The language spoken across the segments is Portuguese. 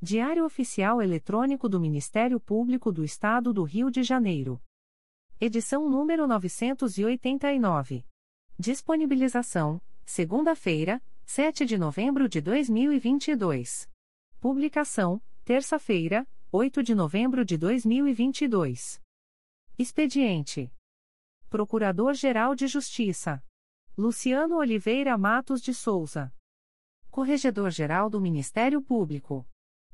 Diário Oficial Eletrônico do Ministério Público do Estado do Rio de Janeiro. Edição número 989. Disponibilização: segunda-feira, 7 de novembro de 2022. Publicação: terça-feira, 8 de novembro de 2022. Expediente: Procurador-Geral de Justiça Luciano Oliveira Matos de Souza. Corregedor-Geral do Ministério Público.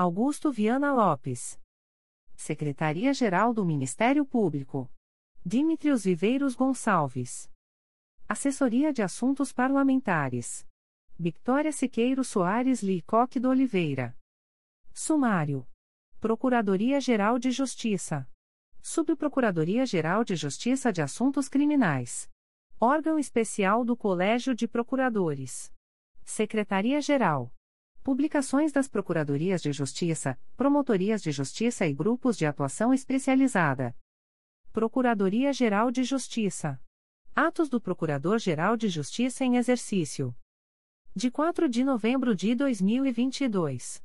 Augusto Viana Lopes. Secretaria-Geral do Ministério Público. Dimitrios Viveiros Gonçalves. Assessoria de Assuntos Parlamentares. Victoria Siqueiro Soares Licoque do Oliveira. Sumário. Procuradoria-Geral de Justiça. Subprocuradoria-Geral de Justiça de Assuntos Criminais. Órgão Especial do Colégio de Procuradores. Secretaria-Geral. Publicações das Procuradorias de Justiça, Promotorias de Justiça e Grupos de Atuação Especializada. Procuradoria-Geral de Justiça. Atos do Procurador-Geral de Justiça em Exercício. De 4 de novembro de 2022.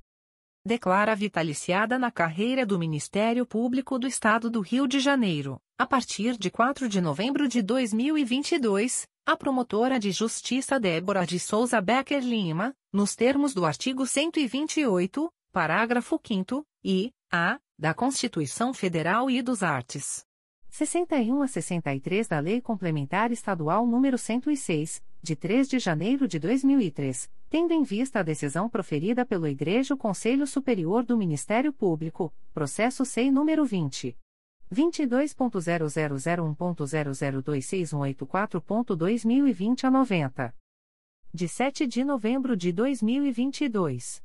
Declara vitaliciada na carreira do Ministério Público do Estado do Rio de Janeiro, a partir de 4 de novembro de 2022, a promotora de justiça Débora de Souza Becker Lima, nos termos do artigo 128, parágrafo 5 e a da Constituição Federal e dos Artes. 61 a 63 da Lei Complementar Estadual nº 106, de 3 de janeiro de 2003, tendo em vista a decisão proferida pelo Igreja Conselho Superior do Ministério Público, processo SEI número 20 22.0001.0026184.2020 a 90. De 7 de novembro de 2022.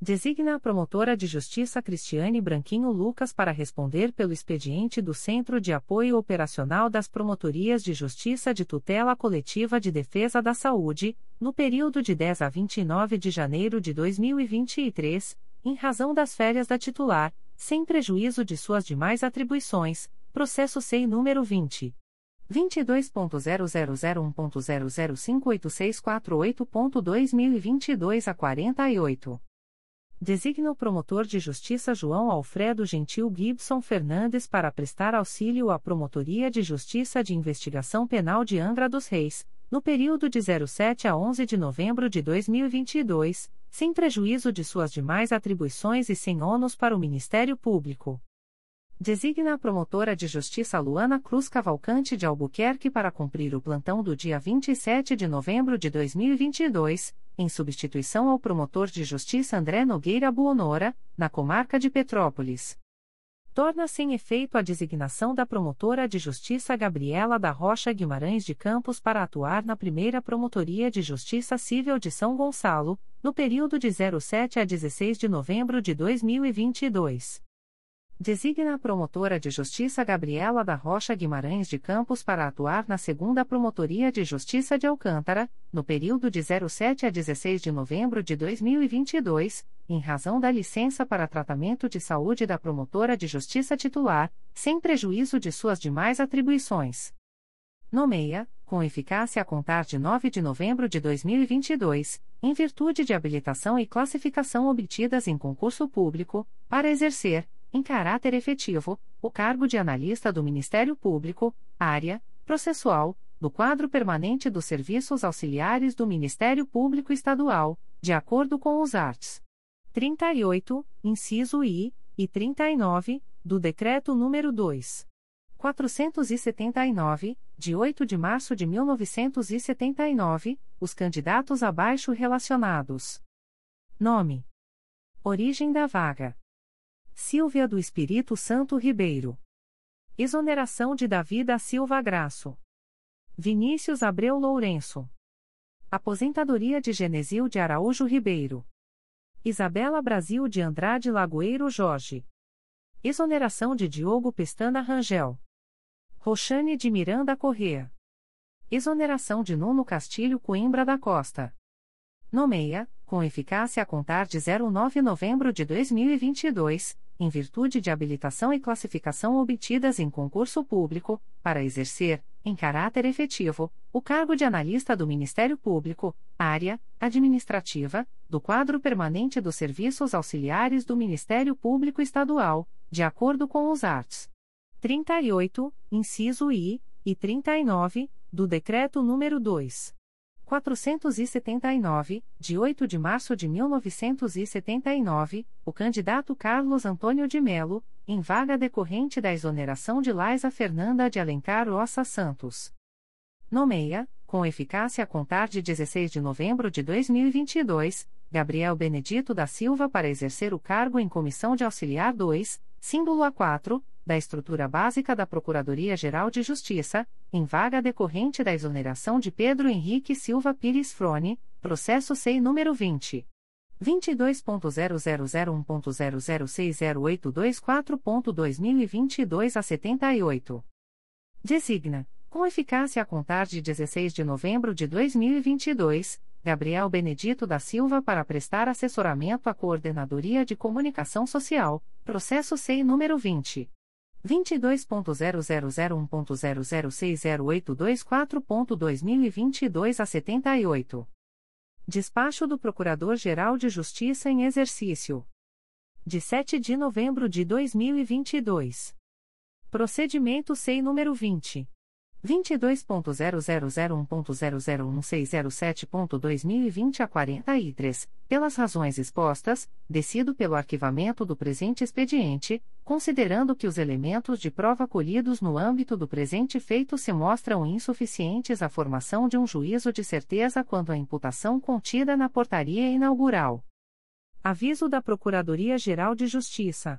Designa a promotora de justiça Cristiane Branquinho Lucas para responder pelo expediente do Centro de Apoio Operacional das Promotorias de Justiça de Tutela Coletiva de Defesa da Saúde, no período de 10 a 29 de janeiro de 2023, em razão das férias da titular sem prejuízo de suas demais atribuições, processo SEI número 20. 22.0001.0058648.2022 a 48. Designa o promotor de justiça João Alfredo Gentil Gibson Fernandes para prestar auxílio à Promotoria de Justiça de Investigação Penal de Angra dos Reis, no período de 07 a 11 de novembro de 2022, sem prejuízo de suas demais atribuições e sem ônus para o Ministério Público. Designa a promotora de justiça Luana Cruz Cavalcante de Albuquerque para cumprir o plantão do dia 27 de novembro de 2022, em substituição ao promotor de justiça André Nogueira Buonora, na comarca de Petrópolis torna sem efeito a designação da promotora de justiça Gabriela da Rocha Guimarães de Campos para atuar na primeira Promotoria de Justiça Civil de São Gonçalo, no período de 07 a 16 de novembro de 2022. Designa a promotora de justiça Gabriela da Rocha Guimarães de Campos para atuar na segunda Promotoria de Justiça de Alcântara, no período de 07 a 16 de novembro de 2022, em razão da licença para tratamento de saúde da promotora de justiça titular, sem prejuízo de suas demais atribuições. Nomeia, com eficácia a contar de 9 de novembro de 2022, em virtude de habilitação e classificação obtidas em concurso público, para exercer, em caráter efetivo, o cargo de analista do Ministério Público, área, processual, do quadro permanente dos serviços auxiliares do Ministério Público Estadual, de acordo com os arts. 38, inciso I, e 39, do Decreto nº 2. 479, de 8 de março de 1979, os candidatos abaixo relacionados. Nome. Origem da vaga. Silvia do Espírito Santo Ribeiro. Exoneração de Davi da Silva Graço. Vinícius Abreu Lourenço. Aposentadoria de Genesil de Araújo Ribeiro. Isabela Brasil de Andrade Lagoeiro Jorge. Exoneração de Diogo Pestana Rangel. Roxane de Miranda Correa. Exoneração de Nuno Castilho Coimbra da Costa. Nomeia, com eficácia a contar de 09 de novembro de 2022, em virtude de habilitação e classificação obtidas em concurso público, para exercer, em caráter efetivo, o cargo de analista do Ministério Público, área administrativa, do quadro permanente dos serviços auxiliares do Ministério Público Estadual, de acordo com os arts. 38, inciso I, e 39, do Decreto nº 2. 479, de 8 de março de 1979, o candidato Carlos Antônio de Melo, em vaga decorrente da exoneração de Laisa Fernanda de Alencar Ossa Santos. Nomeia, com eficácia a contar de 16 de novembro de 2022, Gabriel Benedito da Silva para exercer o cargo em Comissão de Auxiliar 2, símbolo A4, da estrutura básica da Procuradoria-Geral de Justiça, em vaga decorrente da exoneração de Pedro Henrique Silva Pires Frone, processo SEI número 20. 22.0001.0060824.2022 a 78. Designa, com eficácia a contar de 16 de novembro de 2022, Gabriel Benedito da Silva para prestar assessoramento à Coordenadoria de Comunicação Social, processo SEI número 20. 22.0001.0060824.2022 a 78. Despacho do Procurador-Geral de Justiça em Exercício. De 7 de novembro de 2022. Procedimento SEI número 20. 22.0001.0016007.2020 a 43, pelas razões expostas, decido pelo arquivamento do presente expediente, considerando que os elementos de prova colhidos no âmbito do presente feito se mostram insuficientes à formação de um juízo de certeza quanto à imputação contida na portaria inaugural. Aviso da Procuradoria-Geral de Justiça.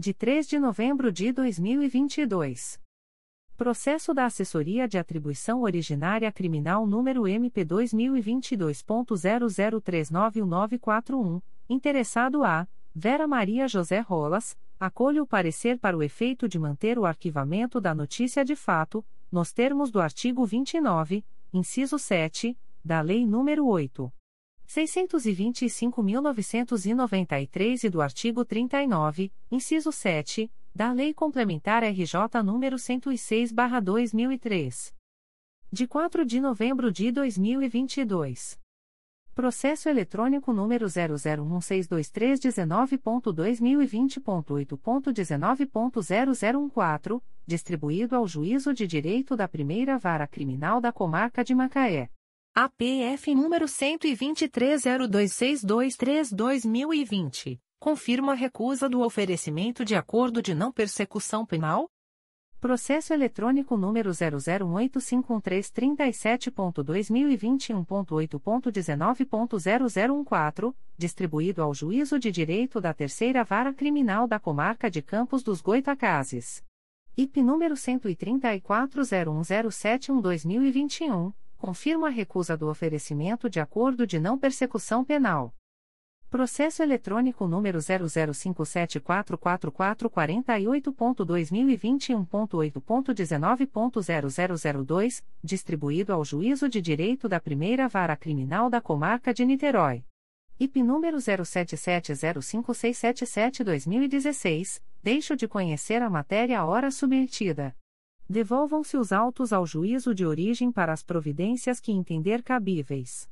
de 3 de novembro de 2022. Processo da Assessoria de Atribuição Originária Criminal número MP 2022.00391941, interessado a Vera Maria José Rolas, acolho o parecer para o efeito de manter o arquivamento da notícia de fato, nos termos do artigo 29, inciso 7, da Lei nº 8. 625.993 e do artigo 39, inciso 7, da Lei Complementar RJ nº 106/2003. De 4 de novembro de 2022. Processo eletrônico número 001621319.2020.8.19.0014, distribuído ao Juízo de Direito da Primeira Vara Criminal da Comarca de Macaé. APF número 12302623-2020, confirma a recusa do oferecimento de acordo de não persecução penal? Processo eletrônico número 001851337.2021.8.19.0014, distribuído ao Juízo de Direito da Terceira Vara Criminal da Comarca de Campos dos Goitacazes. IP número 13401071-2021, confirma a recusa do oferecimento de acordo de não persecução penal Processo eletrônico número 005744448.2021.8.19.0002, distribuído ao Juízo de Direito da Primeira Vara Criminal da Comarca de Niterói. IP número 07705677-2016, deixo de conhecer a matéria hora submetida. Devolvam-se os autos ao juízo de origem para as providências que entender cabíveis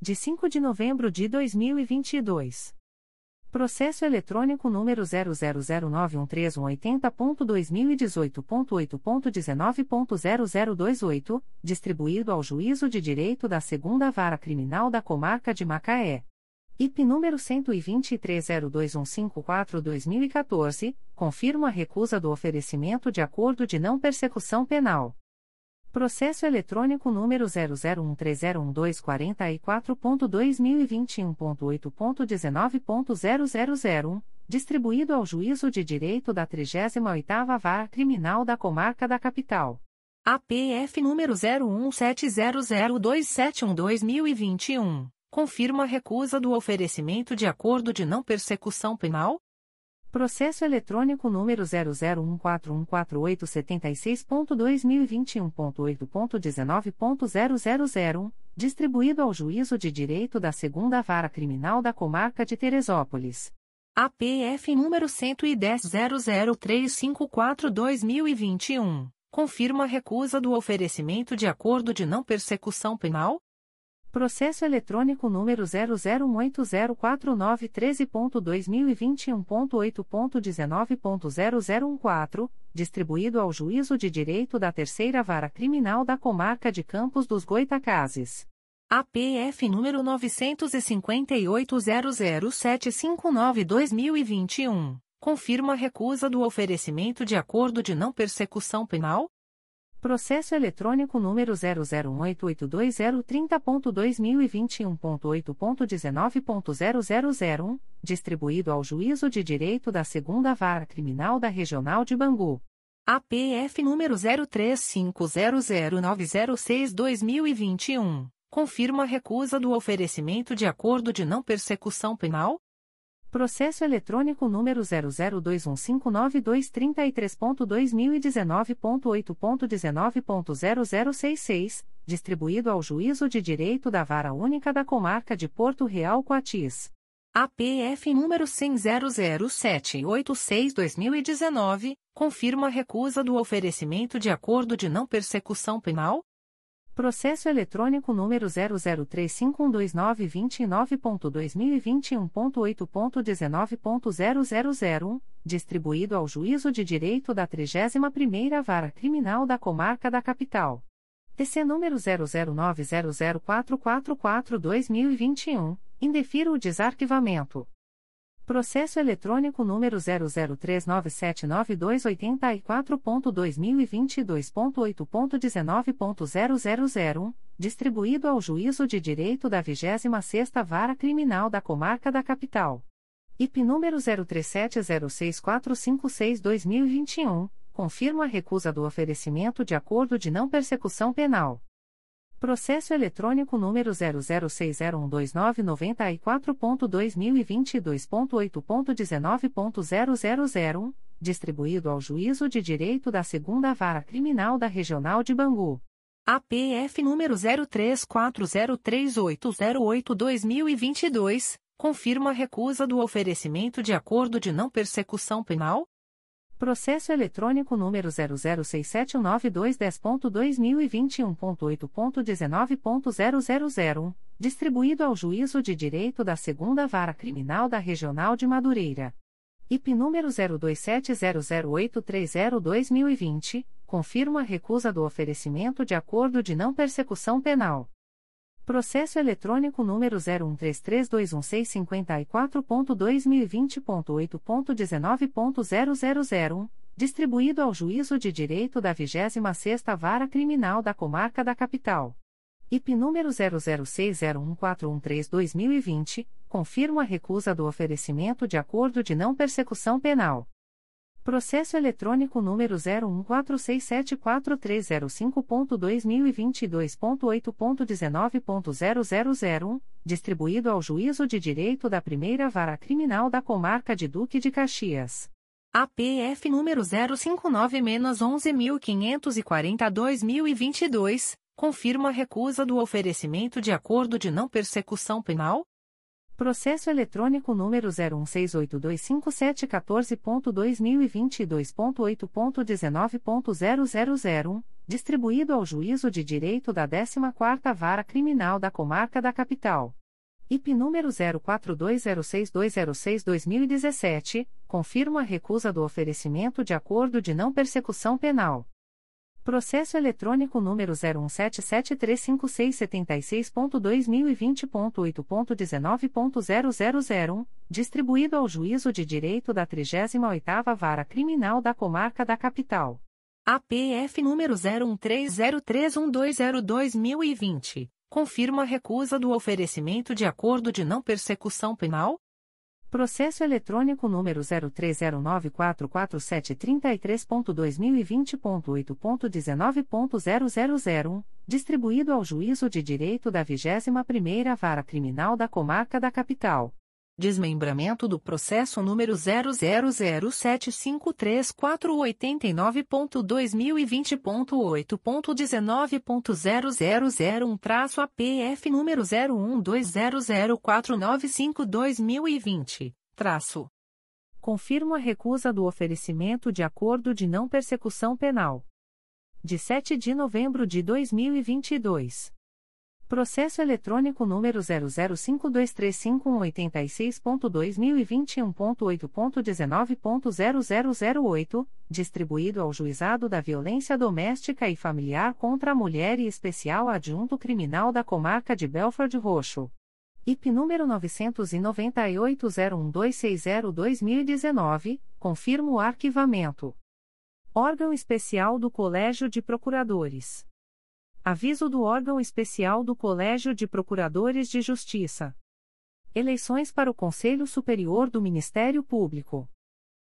de 5 de novembro de 2022. Processo eletrônico número 000913180.2018.8.19.0028, distribuído ao Juízo de Direito da Segunda Vara Criminal da Comarca de Macaé. IP número 12302154-2014, confirma a recusa do oferecimento de acordo de não persecução penal Processo eletrônico número 001301244.2021.8.19.0001, distribuído ao Juízo de Direito da 38ª Vara Criminal da Comarca da Capital. APF número 01700271-2021, confirma a recusa do oferecimento de acordo de não persecução penal, Processo eletrônico número 001414876.2021.8.19.0001, distribuído ao Juízo de Direito da Segunda Vara Criminal da Comarca de Teresópolis. APF número 11003542-2021, confirma a recusa do oferecimento de acordo de não persecução penal, Processo eletrônico número 001804913.2021.8.19.0014, distribuído ao Juízo de Direito da Terceira Vara Criminal da Comarca de Campos dos Goitacazes. APF número 958-00759-2021, confirma a recusa do oferecimento de acordo de não persecução penal, Processo eletrônico número 008820330.2021.8.19.0001, distribuído ao Juízo de Direito da Segunda Vara Criminal da Regional de Bangu. APF número 03500906-2021, confirma a recusa do oferecimento de acordo de não persecução penal, Processo eletrônico número 002159233.2019.8.19.0066, distribuído ao Juízo de Direito da Vara Única da Comarca de Porto Real Coatis. APF número 100786-2019, confirma a recusa do oferecimento de acordo de não persecução penal, Processo eletrônico número 0035129.2021.8.19.0001, distribuído ao Juízo de Direito da 31ª Vara Criminal da Comarca da Capital. TC número 00900444-2021, indefiro o desarquivamento. Processo eletrônico número 003979284.2022.8.19.0001, distribuído ao Juízo de Direito da 26ª Vara Criminal da Comarca da Capital. IP número 03706456-2021, confirma a recusa do oferecimento de acordo de não persecução penal Processo eletrônico número 006012994.2022.8.19.0001, distribuído ao Juízo de Direito da Segunda Vara Criminal da Regional de Bangu. APF número 03403808-2022, confirma a recusa do oferecimento de acordo de não persecução penal, Processo eletrônico número 006792210.2021.8.19.0001, distribuído ao Juízo de Direito da Segunda Vara Criminal da Regional de Madureira. IP número 02700830-2020, confirma a recusa do oferecimento de acordo de não persecução penal Processo eletrônico número 013321654.2020.8.19.0001, distribuído ao Juízo de Direito da 26ª Vara Criminal da Comarca da Capital. IP número 00601413-2020, confirma a recusa do oferecimento de acordo de não persecução penal. Processo eletrônico número 014674305.2022.8.19.0001, distribuído ao Juízo de Direito da Primeira Vara Criminal da Comarca de Duque de Caxias. APF número 059-11542.2022, confirma a recusa do oferecimento de acordo de não persecução penal? Processo eletrônico número 016825714.2022.8.19.0001, distribuído ao Juízo de Direito da 14ª Vara Criminal da Comarca da Capital. IP número 04206206-2017, confirma a recusa do oferecimento de acordo de não persecução penal Processo eletrônico número 017735676.2020.8.19.0001, distribuído ao Juízo de Direito da 38ª Vara Criminal da Comarca da Capital. APF número 013031202020, confirma a recusa do oferecimento de acordo de não persecução penal? Processo eletrônico número 0309447333.2020.8.19.0001, distribuído ao Juízo de Direito da 21ª Vara Criminal da Comarca da Capital. Desmembramento do processo número 000753489.2020.8.19.0001-APF número 01200495-2020, traço. Confirmo a recusa do oferecimento de acordo de não persecução penal. De 7 de novembro de 2022. Processo eletrônico número 005235186.2021.8.19.0008, distribuído ao Juizado da Violência Doméstica e Familiar contra a Mulher e Especial Adjunto Criminal da Comarca de Belford Roxo. IP número 998-01260-2019, confirmo o arquivamento. Órgão Especial do Colégio de Procuradores. Aviso do órgão especial do Colégio de Procuradores de Justiça. Eleições para o Conselho Superior do Ministério Público.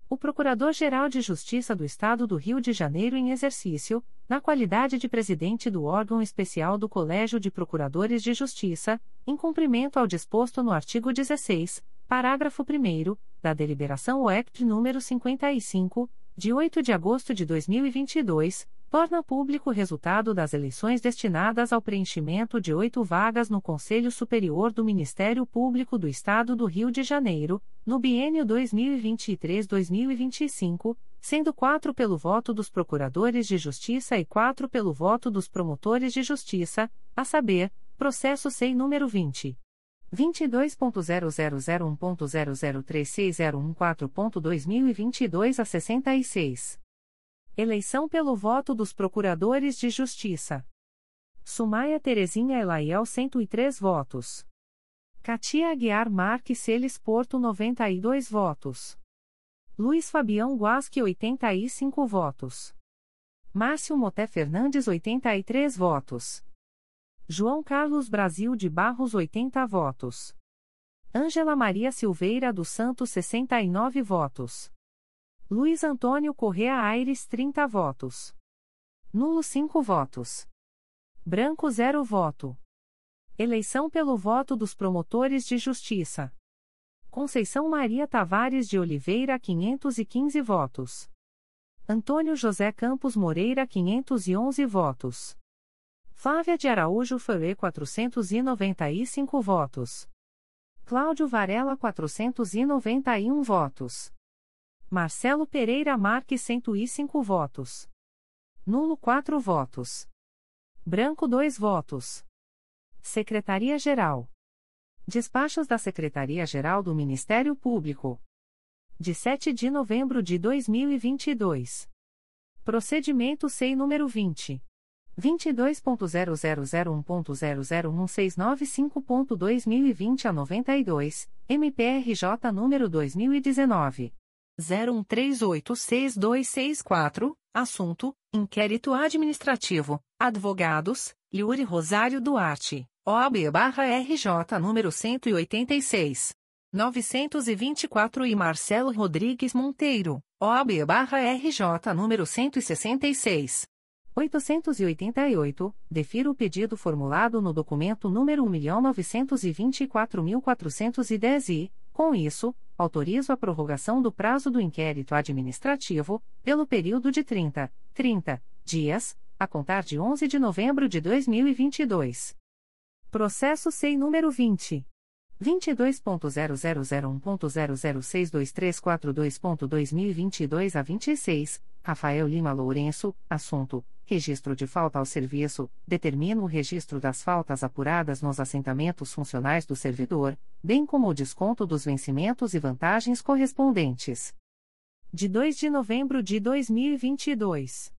O Procurador-Geral de Justiça do Estado do Rio de Janeiro em exercício, na qualidade de presidente do órgão especial do Colégio de Procuradores de Justiça, em cumprimento ao disposto no artigo 16, parágrafo 1 da Deliberação OECT número 55, de 8 de agosto de 2022, torna público o resultado das eleições destinadas ao preenchimento de oito vagas no Conselho Superior do Ministério Público do Estado do Rio de Janeiro, no biênio 2023-2025, sendo quatro pelo voto dos procuradores de justiça e quatro pelo voto dos promotores de justiça, a saber, processo SEI número 20. 22.0001.0036014.2022 a 66. Eleição pelo voto dos Procuradores de Justiça. Sumaia Terezinha Elaiel 103 votos. Katia Aguiar Marques Celes Porto 92 votos. Luiz Fabião Guasque 85 votos. Márcio Moté Fernandes 83 votos. João Carlos Brasil de Barros 80 votos. Ângela Maria Silveira dos Santos 69 votos. Luiz Antônio Correa Aires 30 votos. Nulo 5 votos. Branco 0 voto. Eleição pelo voto dos promotores de justiça. Conceição Maria Tavares de Oliveira 515 votos. Antônio José Campos Moreira 511 votos. Flávia de Araújo Ferre 495 votos. Cláudio Varela 491 votos. Marcelo Pereira Marques 105 votos. Nulo 4 votos. Branco 2 votos. Secretaria-Geral. Despachos da Secretaria-Geral do Ministério Público. De 7 de novembro de 2022. Procedimento SEI número 20. 22.0001.0016955.2020 a 92, MPRJ número 2019. 01386264, assunto: Inquérito Administrativo, Advogados, Yuri Rosário Duarte, OAB-RJ número 186. 924 e Marcelo Rodrigues Monteiro, OAB-RJ número 166. 888, defiro o pedido formulado no documento número 1.924.410 e, com isso, autorizo a prorrogação do prazo do inquérito administrativo, pelo período de 30, 30 dias, a contar de 11 de novembro de 2022. Processo SEI número 20. 22.0001.0062342.2022 a 26, Rafael Lima Lourenço, assunto: Registro de falta ao serviço, determina o registro das faltas apuradas nos assentamentos funcionais do servidor, bem como o desconto dos vencimentos e vantagens correspondentes. De 2 de novembro de 2022.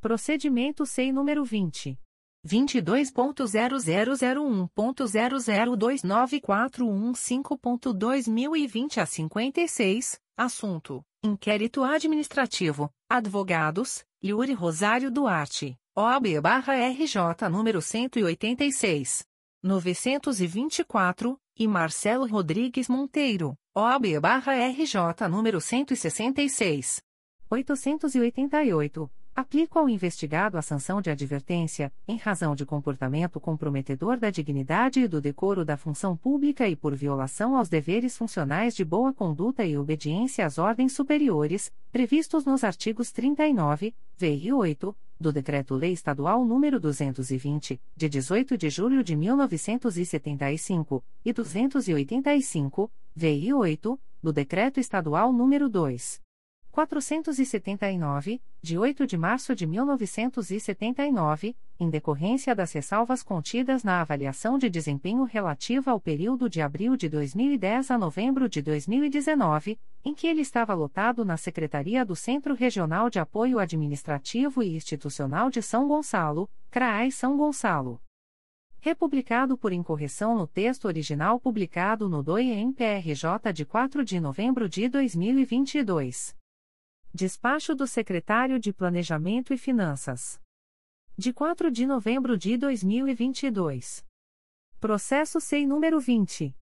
Procedimento SEI número 20. 22.0001.0029415.2020 a 56, assunto: Inquérito Administrativo, Advogados, Yuri Rosário Duarte, OAB-RJ número 186. 924, e Marcelo Rodrigues Monteiro, OAB-RJ número 166. 888 Aplico ao investigado a sanção de advertência, em razão de comportamento comprometedor da dignidade e do decoro da função pública e por violação aos deveres funcionais de boa conduta e obediência às ordens superiores, previstos nos artigos 39, VI 8, do Decreto-Lei Estadual nº 220, de 18 de julho de 1975, e 285, VI 8, do Decreto Estadual nº 2. 479, de 8 de março de 1979, em decorrência das ressalvas contidas na avaliação de desempenho relativa ao período de abril de 2010 a novembro de 2019, em que ele estava lotado na Secretaria do Centro Regional de Apoio Administrativo e Institucional de São Gonçalo, CRAI São Gonçalo. Republicado por incorreção no texto original publicado no DOI-MPRJ de 4 de novembro de 2022. Despacho do Secretário de Planejamento e Finanças. De 4 de novembro de 2022. Processo SEI número 20.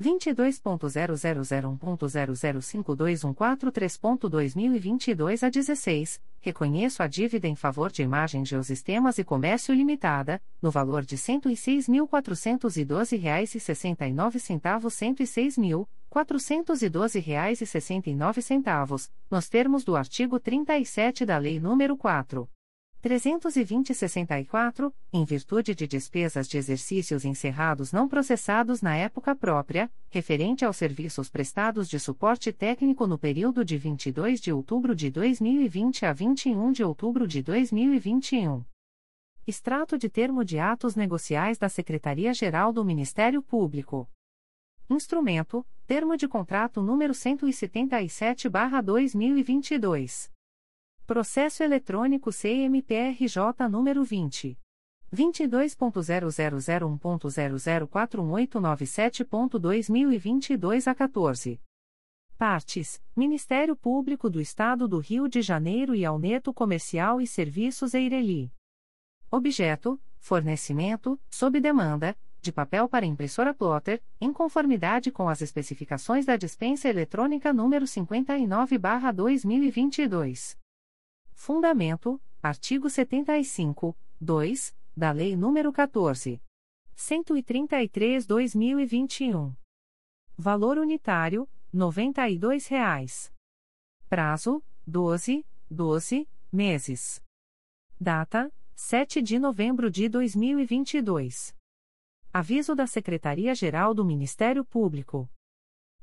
22.0001.0052143.2022 a 16, reconheço a dívida em favor de Imagem Geosistemas e Comércio Limitada, no valor de R$ 106.412,69 106.000, R$ 412,69, nos termos do artigo 37 da Lei nº 4. 320-64, em virtude de despesas de exercícios encerrados não processados na época própria, referente aos serviços prestados de suporte técnico no período de 22 de outubro de 2020 a 21 de outubro de 2021. Extrato de termo de atos negociais da Secretaria-Geral do Ministério Público. Instrumento: Termo de contrato número 177/2022. Processo eletrônico CMPRJ número 20 22.0001.0041897.2022 a 14. Partes: Ministério Público do Estado do Rio de Janeiro e Alneto Comercial e Serviços Eireli. Objeto: Fornecimento, sob demanda, de papel para impressora plotter, em conformidade com as especificações da dispensa eletrônica número 59/2022. Fundamento: artigo 75, 2, da Lei nº 14. 133/2021. Valor unitário: R$ 92,00. Prazo: 12, 12 meses. Data: 7 de novembro de 2022. Aviso da Secretaria-Geral do Ministério Público.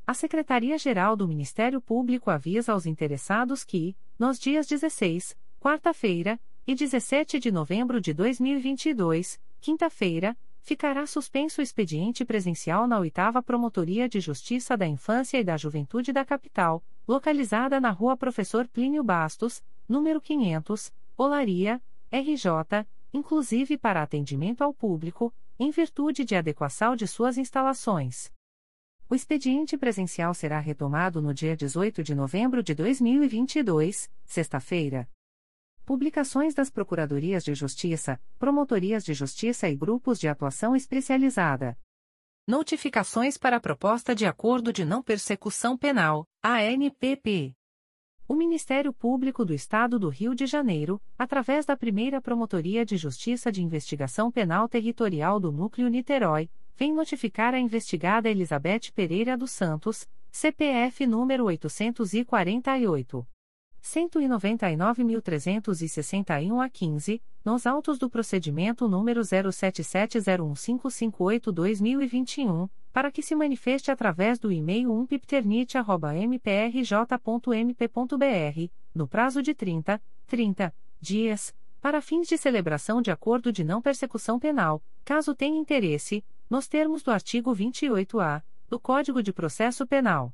A Secretaria-Geral do Ministério Público avisa aos interessados que, nos dias 16, quarta-feira, e 17 de novembro de 2022, quinta-feira, ficará suspenso o expediente presencial na 8 Promotoria de Justiça da Infância e da Juventude da Capital, localizada na Rua Professor Plínio Bastos, número 500, Olaria, RJ, inclusive para atendimento ao público, em virtude de adequação de suas instalações. O expediente presencial será retomado no dia 18 de novembro de 2022, sexta-feira. Publicações das Procuradorias de Justiça, Promotorias de Justiça e Grupos de Atuação Especializada. Notificações para a Proposta de Acordo de Não Persecução Penal, ANPP. O Ministério Público do Estado do Rio de Janeiro, através da primeira Promotoria de Justiça de Investigação Penal Territorial do Núcleo Niterói, vem notificar a investigada Elizabeth Pereira dos Santos, CPF número 848. 199.361 a 15, nos autos do procedimento número 07701558-2021, para que se manifeste através do e-mail umpipternit.mprj.mp.br, no prazo de 30, 30 dias, para fins de celebração de acordo de não persecução penal, caso tenha interesse, nos termos do artigo 28-A do Código de Processo Penal.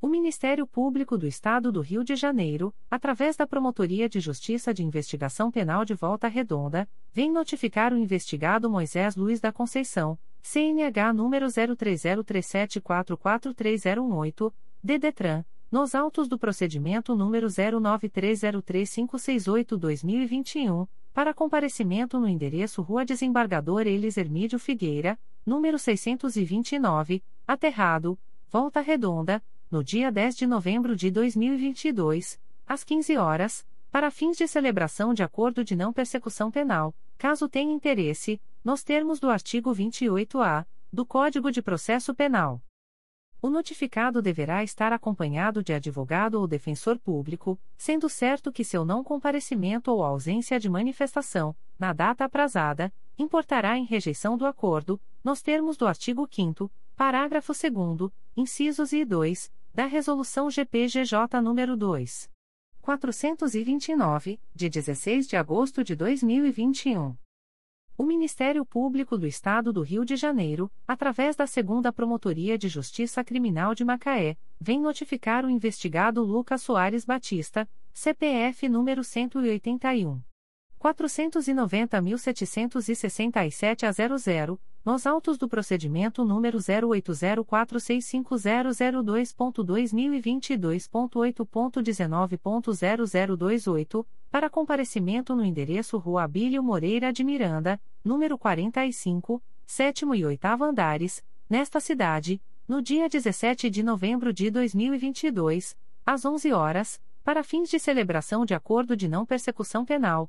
O Ministério Público do Estado do Rio de Janeiro, através da Promotoria de Justiça de Investigação Penal de Volta Redonda, vem notificar o investigado Moisés Luiz da Conceição, CNH número 0303744308, DDTRAN, nos autos do procedimento número 09303568-2021, para comparecimento no endereço Rua Desembargador Elis Hermídio Figueira, número 629, Aterrado, Volta Redonda, no dia 10 de novembro de 2022, às 15 horas, para fins de celebração de acordo de não persecução penal, caso tenha interesse, nos termos do artigo 28-A do Código de Processo Penal. O notificado deverá estar acompanhado de advogado ou defensor público, sendo certo que seu não comparecimento ou ausência de manifestação, na data aprazada, importará em rejeição do acordo, nos termos do artigo 5 parágrafo 2 incisos e 2, da Resolução GPGJ nº 2. 429, de 16 de agosto de 2021. O Ministério Público do Estado do Rio de Janeiro, através da Segunda Promotoria de Justiça Criminal de Macaé, vem notificar o investigado Lucas Soares Batista, CPF número 181. 490.767 a 00, nos autos do procedimento número 0804650002.2022.8.19.0028, para comparecimento no endereço Rua Abílio Moreira de Miranda, número 45, sétimo e oitavo andares, nesta cidade, no dia 17 de novembro de 2022, às 11 horas, para fins de celebração de acordo de não persecução penal,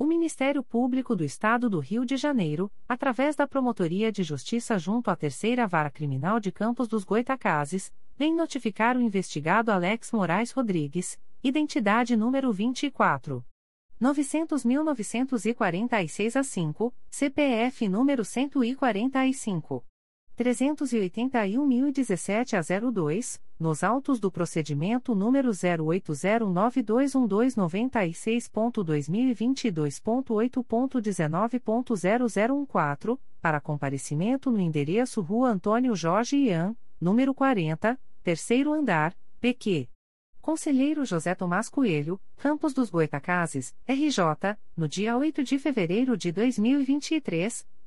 O Ministério Público do Estado do Rio de Janeiro, através da Promotoria de Justiça junto à Terceira Vara Criminal de Campos dos Goitacazes, vem notificar o investigado Alex Moraes Rodrigues, identidade número 24. 900.946 a 5, CPF número 145. 381.017 a 02, nos autos do procedimento número 08092126.2022.8.19.0014, para comparecimento no endereço Rua Antônio Jorge Ian, número 40, terceiro andar, PQ. Conselheiro José Tomás Coelho, Campos dos Goitacazes, RJ, no dia 8 de fevereiro de 2023,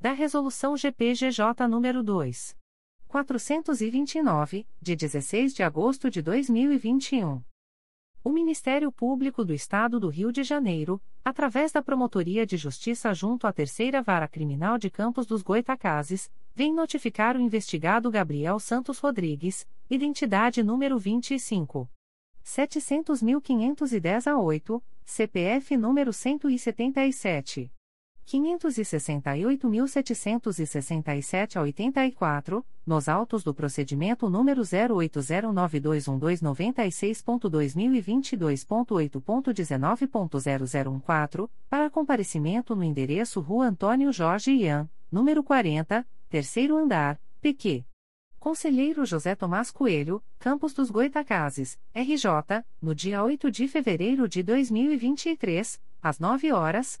da Resolução GPGJ nº 2. 429, de 16 de agosto de 2021. O Ministério Público do Estado do Rio de Janeiro, através da Promotoria de Justiça junto à Terceira Vara Criminal de Campos dos Goitacazes, vem notificar o investigado Gabriel Santos Rodrigues, identidade número 25. 700.510 a 8, CPF número 177. 568.767 a 84, nos autos do procedimento número 0809219296.2022.8.19.0014, para comparecimento no endereço Rua Antônio Jorge Ian, número 40, terceiro andar, PQ. Conselheiro José Tomás Coelho, Campos dos Goitacazes, RJ, no dia 8 de fevereiro de 2023, às 9 horas,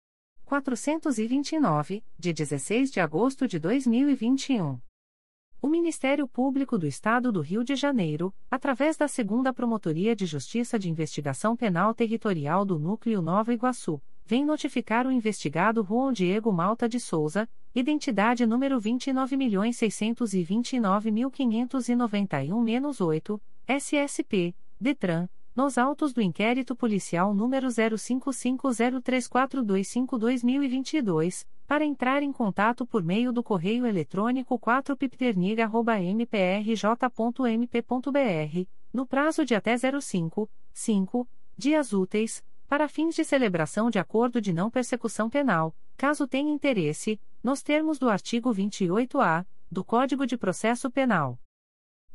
429, de 16 de agosto de 2021. O Ministério Público do Estado do Rio de Janeiro, através da Segunda Promotoria de Justiça de Investigação Penal Territorial do Núcleo Nova Iguaçu, vem notificar o investigado Juan Diego Malta de Souza, identidade número 29.629.591-8, SSP, DETRAN, nos autos do inquérito policial número 05503425-2022, para entrar em contato por meio do correio eletrônico 4pipterniga.mprj.mp.br, no prazo de até 05, 5 dias úteis, para fins de celebração de acordo de não persecução penal, caso tenha interesse, nos termos do artigo 28-A do Código de Processo Penal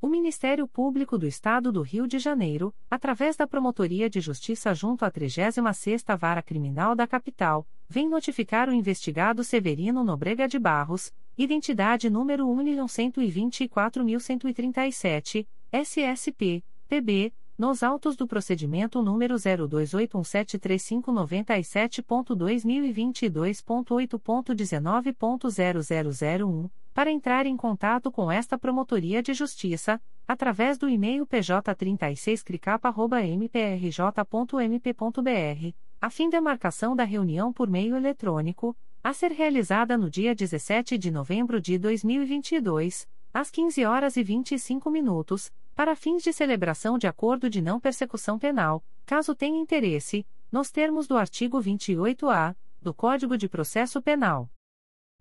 O Ministério Público do Estado do Rio de Janeiro, através da Promotoria de Justiça junto à 36ª Vara Criminal da Capital, vem notificar o investigado Severino Nobrega de Barros, identidade número 1.124.137, SSP, PB, nos autos do procedimento número 0281735597.2022.8.19.0001, para entrar em contato com esta Promotoria de Justiça, através do e-mail pj36cricapa.mprj.mp.br, a fim da marcação da reunião por meio eletrônico, a ser realizada no dia 17 de novembro de 2022, às 15 horas e 25 minutos para fins de celebração de acordo de não persecução penal, caso tenha interesse, nos termos do artigo 28-A do Código de Processo Penal.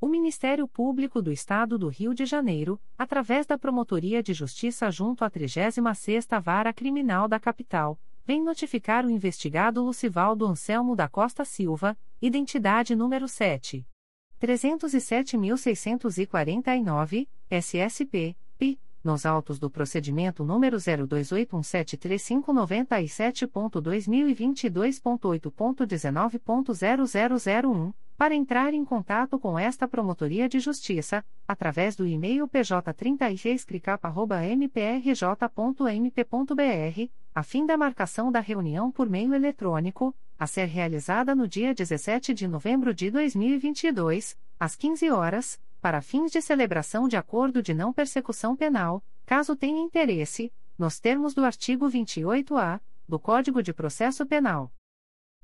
O Ministério Público do Estado do Rio de Janeiro, através da Promotoria de Justiça junto à 36ª Vara Criminal da Capital, vem notificar o investigado Lucivaldo Anselmo da Costa Silva, identidade número 7. 307.649, SSP, PI nos autos do procedimento número 0281735597.2022.8.19.0001, para entrar em contato com esta Promotoria de Justiça, através do e-mail pj36cricapa.mprj.mp.br, a fim da marcação da reunião por meio eletrônico, a ser realizada no dia 17 de novembro de 2022, às 15 horas, para fins de celebração de acordo de não persecução penal, caso tenha interesse, nos termos do artigo 28-A do Código de Processo Penal.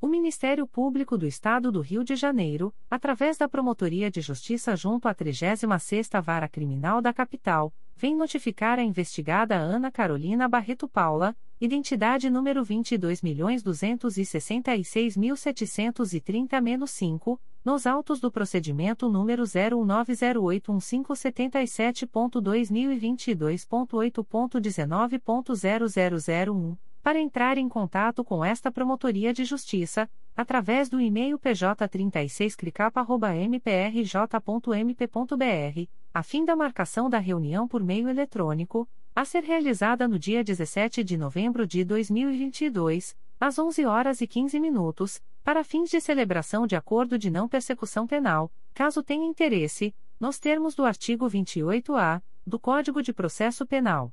O Ministério Público do Estado do Rio de Janeiro, através da Promotoria de Justiça junto à 36ª Vara Criminal da Capital, vem notificar a investigada Ana Carolina Barreto Paula, identidade número 22.266.730-5, nos autos do procedimento número 019081577.2022.8.19.0001 para entrar em contato com esta Promotoria de Justiça, através do e-mail pj36cricapa.mprj.mp.br, a fim da marcação da reunião por meio eletrônico, a ser realizada no dia 17 de novembro de 2022, às 11 horas e 15 minutos, para fins de celebração de acordo de não persecução penal, caso tenha interesse, nos termos do artigo 28-A do Código de Processo Penal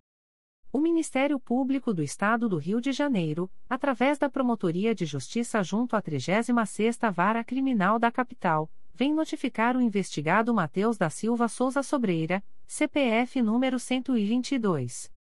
O Ministério Público do Estado do Rio de Janeiro, através da Promotoria de Justiça junto à 36ª Vara Criminal da Capital, vem notificar o investigado Matheus da Silva Souza Sobreira, CPF número 122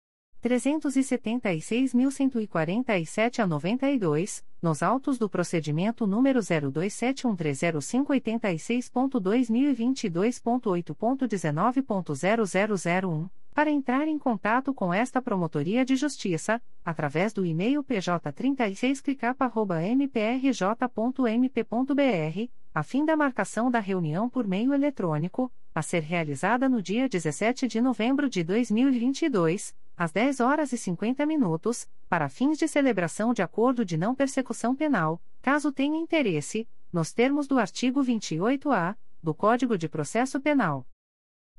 376.147 a 92, nos autos do procedimento número 027130586.2022.8.19.0001 para entrar em contato com esta Promotoria de Justiça, através do e-mail pj36cricapa.mprj.mp.br, a fim da marcação da reunião por meio eletrônico, a ser realizada no dia 17 de novembro de 2022, às 10 horas e 50 minutos, para fins de celebração de acordo de não persecução penal, caso tenha interesse, nos termos do artigo 28-A do Código de Processo Penal.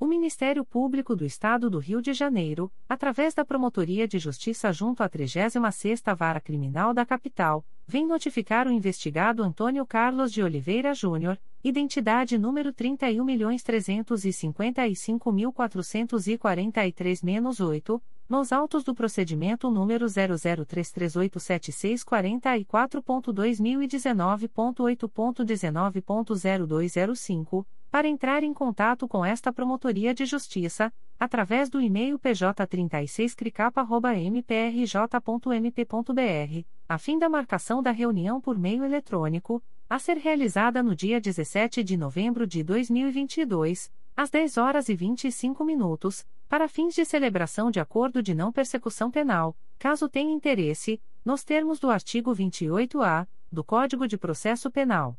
O Ministério Público do Estado do Rio de Janeiro, através da Promotoria de Justiça junto à 36ª Vara Criminal da Capital, vem notificar o investigado Antônio Carlos de Oliveira Júnior, identidade número 31.355.443-8, nos autos do procedimento número 0033387644.2019.8.19.0205 para entrar em contato com esta Promotoria de Justiça, através do e-mail pj36cricapa.mprj.mp.br, a fim da marcação da reunião por meio eletrônico, a ser realizada no dia 17 de novembro de 2022, às 10 horas e 25 minutos, para fins de celebração de acordo de não persecução penal, caso tenha interesse, nos termos do artigo 28-A do Código de Processo Penal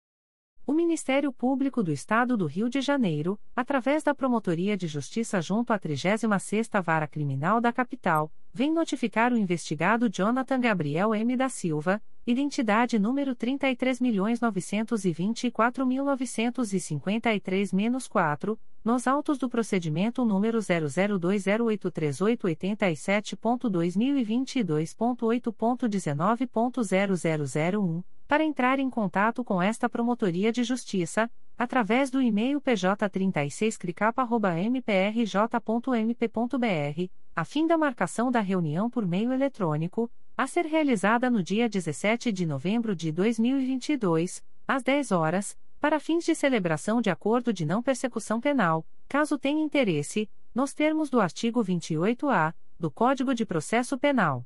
O Ministério Público do Estado do Rio de Janeiro, através da Promotoria de Justiça junto à 36ª Vara Criminal da Capital, vem notificar o investigado Jonathan Gabriel M. da Silva, identidade número 33.924.953-4, nos autos do procedimento número 0020838887.2022.8.19.0001 para entrar em contato com esta Promotoria de Justiça, através do e-mail pj36cricapa.mprj.mp.br, a fim da marcação da reunião por meio eletrônico, a ser realizada no dia 17 de novembro de 2022, às 10 horas, para fins de celebração de acordo de não persecução penal, caso tenha interesse, nos termos do artigo 28-A do Código de Processo Penal.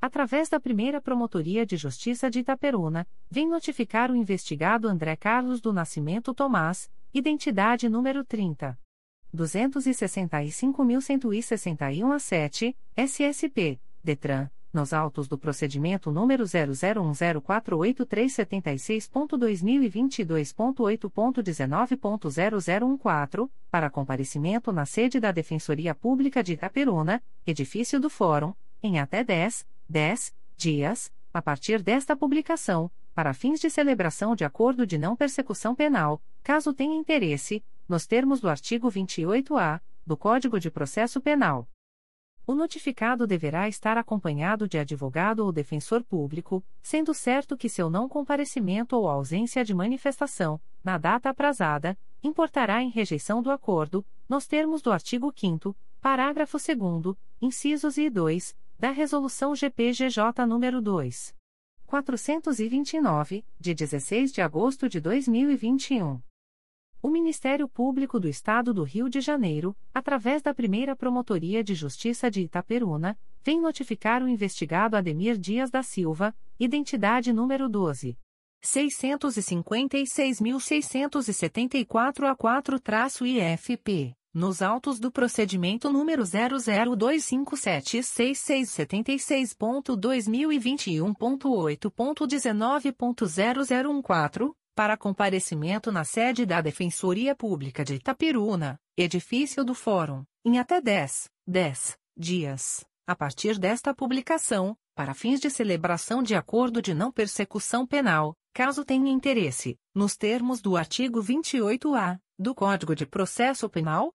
através da primeira Promotoria de Justiça de Itaperuna, vem notificar o investigado André Carlos do Nascimento Tomás, identidade número 30. 265.161 a 7, SSP, DETRAN nos autos do procedimento número 001048376.2022.8.19.0014, para comparecimento na sede da Defensoria Pública de Itaperuna, edifício do Fórum, em até 10, 10 dias, a partir desta publicação, para fins de celebração de acordo de não persecução penal, caso tenha interesse, nos termos do artigo 28-A do Código de Processo Penal. O notificado deverá estar acompanhado de advogado ou defensor público, sendo certo que seu não comparecimento ou ausência de manifestação, na data aprazada, importará em rejeição do acordo, nos termos do artigo 5 parágrafo 2 incisos e 2, da Resolução GPGJ nº 2. 429, de 16 de agosto de 2021. O Ministério Público do Estado do Rio de Janeiro, através da primeira Promotoria de Justiça de Itaperuna, vem notificar o investigado Ademir Dias da Silva, identidade número 12. 656.674 a 4-IFP, nos autos do procedimento número 002576676.2021.8.19.0014 para comparecimento na sede da Defensoria Pública de Itapiruna, edifício do Fórum, em até 10, 10 dias, a partir desta publicação, para fins de celebração de acordo de não persecução penal, caso tenha interesse, nos termos do artigo 28-A do Código de Processo Penal,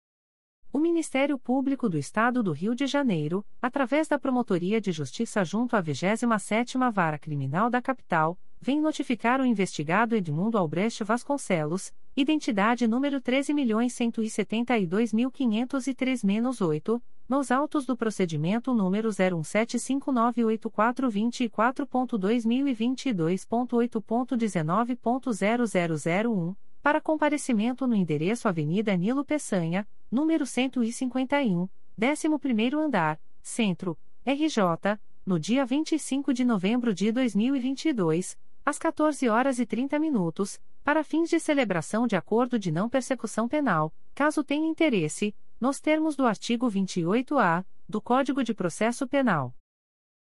O Ministério Público do Estado do Rio de Janeiro, através da Promotoria de Justiça junto à 27ª Vara Criminal da Capital, vem notificar o investigado Edmundo Albrecht Vasconcelos, identidade número 13.172.503-8, nos autos do procedimento número 0175984024.2022.8.19.0001, para comparecimento no endereço Avenida Nilo Peçanha, número 151, 11º andar, Centro, RJ, no dia 25 de novembro de 2022, às 14 horas e 30 minutos, para fins de celebração de acordo de não persecução penal, caso tenha interesse, nos termos do artigo 28-A do Código de Processo Penal.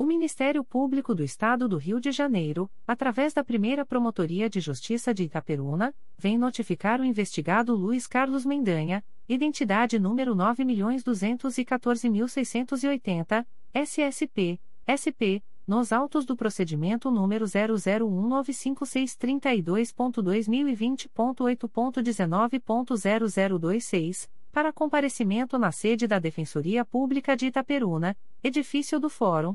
O Ministério Público do Estado do Rio de Janeiro, através da primeira Promotoria de Justiça de Itaperuna, vem notificar o investigado Luiz Carlos Mendanha, identidade número 9.214.680, SSP, SP, nos autos do procedimento número 001956332.2020.8.19.0026, para comparecimento na sede da Defensoria Pública de Itaperuna, edifício do Fórum,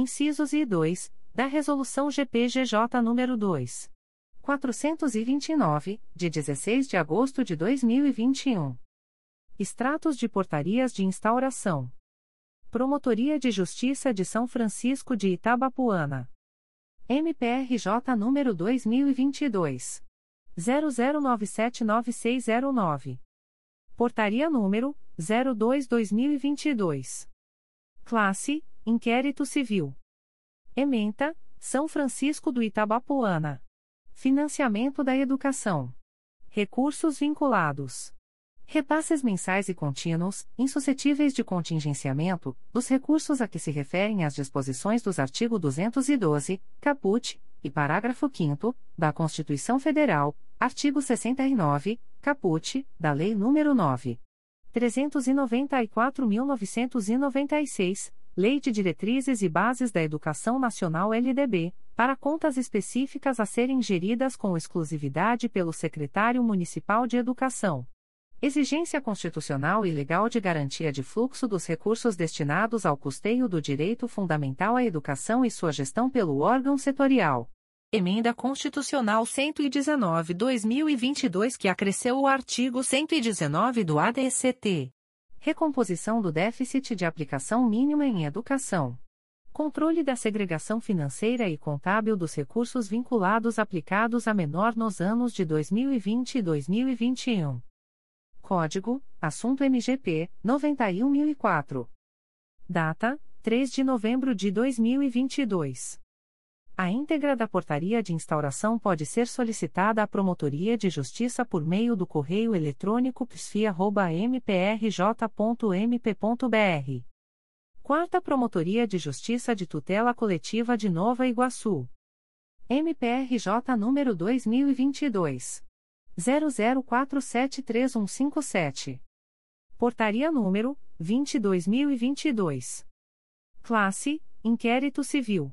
incisos e 2, da Resolução GPGJ nº 2. 429, de 16 de agosto de 2021. Extratos de portarias de instauração. Promotoria de Justiça de São Francisco de Itabapuana. MPRJ número 2022 00979609. Portaria número 02/2022. Classe: Inquérito Civil. Ementa: São Francisco do Itabapuana. Financiamento da Educação. Recursos vinculados. Repasses mensais e contínuos, insuscetíveis de contingenciamento, dos recursos a que se referem as disposições dos artigos 212, caput, e parágrafo 5 da Constituição Federal, artigo 69, caput, da Lei nº 9. 394.996, Lei de Diretrizes e Bases da Educação Nacional LDB, para contas específicas a serem geridas com exclusividade pelo Secretário Municipal de Educação. Exigência constitucional e legal de garantia de fluxo dos recursos destinados ao custeio do direito fundamental à educação e sua gestão pelo órgão setorial. Emenda Constitucional 119-2022 que acresceu o artigo 119 do ADCT. Recomposição do déficit de aplicação mínima em educação. Controle da segregação financeira e contábil dos recursos vinculados aplicados a menor nos anos de 2020 e 2021. Código: Assunto MGP 91004. Data: 3 de novembro de 2022. A íntegra da portaria de instauração pode ser solicitada à Promotoria de Justiça por meio do correio eletrônico psfia.mprj.mp.br. Quarta Promotoria de Justiça de Tutela Coletiva de Nova Iguaçu. MPRJ número 2022 00473157. Portaria número 22022. Classe: Inquérito Civil.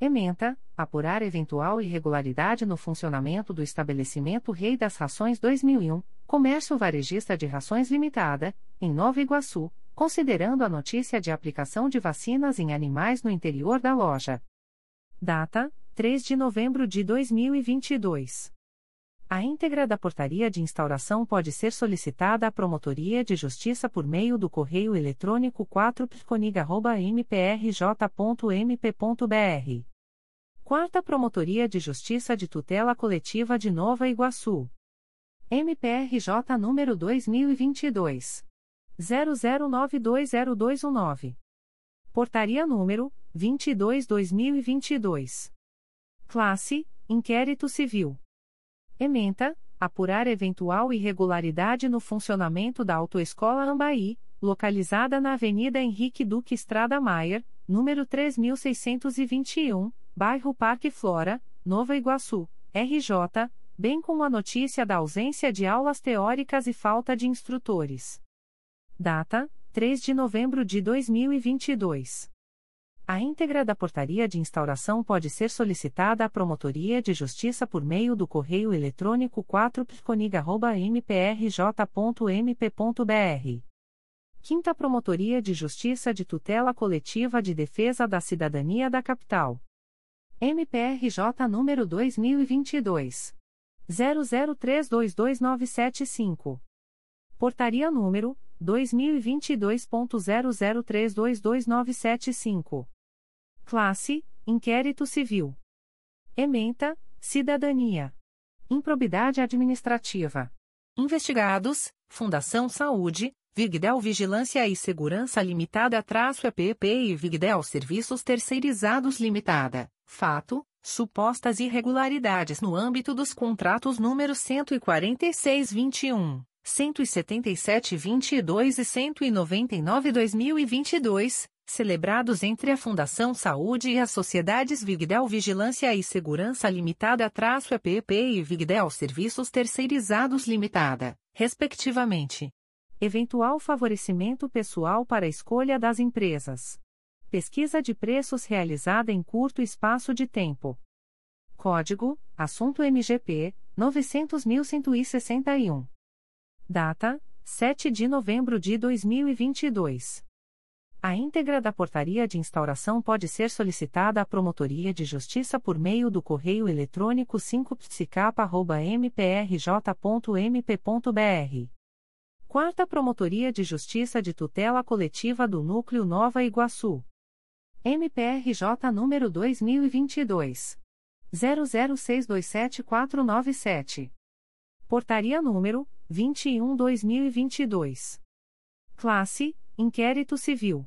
Ementa: apurar eventual irregularidade no funcionamento do estabelecimento Rei das Rações 2001, Comércio Varejista de Rações Limitada, em Nova Iguaçu, considerando a notícia de aplicação de vacinas em animais no interior da loja. Data: 3 de novembro de 2022. A íntegra da portaria de instauração pode ser solicitada à Promotoria de Justiça por meio do correio eletrônico 4pconig.mprj.mp.br. Quarta Promotoria de Justiça de Tutela Coletiva de Nova Iguaçu. MPRJ número 2022. 00920219. Portaria número 22-2022. Classe: Inquérito Civil. Ementa, apurar eventual irregularidade no funcionamento da Autoescola Ambaí, localizada na Avenida Henrique Duque Estrada Maier, número 3621, bairro Parque Flora, Nova Iguaçu, RJ, bem como a notícia da ausência de aulas teóricas e falta de instrutores. Data: 3 de novembro de 2022. A íntegra da portaria de instauração pode ser solicitada à Promotoria de Justiça por meio do correio eletrônico 4pconig.mprj.mp.br. Quinta Promotoria de Justiça de Tutela Coletiva de Defesa da Cidadania da Capital. MPRJ número 2022. 00322975. Portaria número 2022.00322975. Classe: Inquérito Civil. Ementa: Cidadania. Improbidade Administrativa. Investigados: Fundação Saúde, Vigdel Vigilância e Segurança Limitada traço EPP e Vigdel Serviços Terceirizados Limitada. Fato: Supostas irregularidades no âmbito dos contratos número 14621. 177-22 e 199-2022, celebrados entre a Fundação Saúde e as sociedades Vigdel Vigilância e Segurança Limitada traço EPP e Vigdel Serviços Terceirizados Limitada, respectivamente. Eventual favorecimento pessoal para a escolha das empresas. Pesquisa de preços realizada em curto espaço de tempo. Código: Assunto MGP 900.161. Data: 7 de novembro de 2022. A íntegra da portaria de instauração pode ser solicitada à Promotoria de Justiça por meio do correio eletrônico 5psicapa.mprj.mp.br. Quarta Promotoria de Justiça de Tutela Coletiva do Núcleo Nova Iguaçu. MPRJ número 2022 00627497. Portaria número 21/2022. Classe: Inquérito Civil.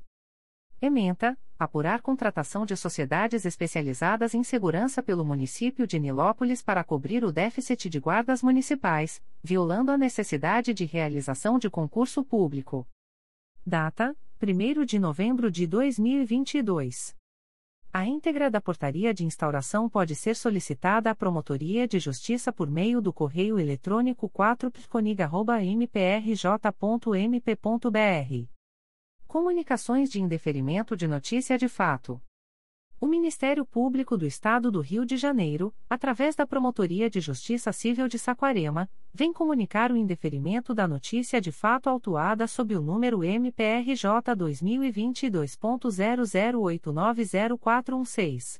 Ementa: apurar contratação de sociedades especializadas em segurança pelo município de Nilópolis para cobrir o déficit de guardas municipais, violando a necessidade de realização de concurso público. Data: 1 de novembro de 2022. A íntegra da portaria de instauração pode ser solicitada à Promotoria de Justiça por meio do correio eletrônico 4pconig.mprj.mp.br. Comunicações de indeferimento de notícia de fato. O Ministério Público do Estado do Rio de Janeiro, através da Promotoria de Justiça Civil de Saquarema, vem comunicar o indeferimento da notícia de fato autuada sob o número MPRJ 2022.00890416.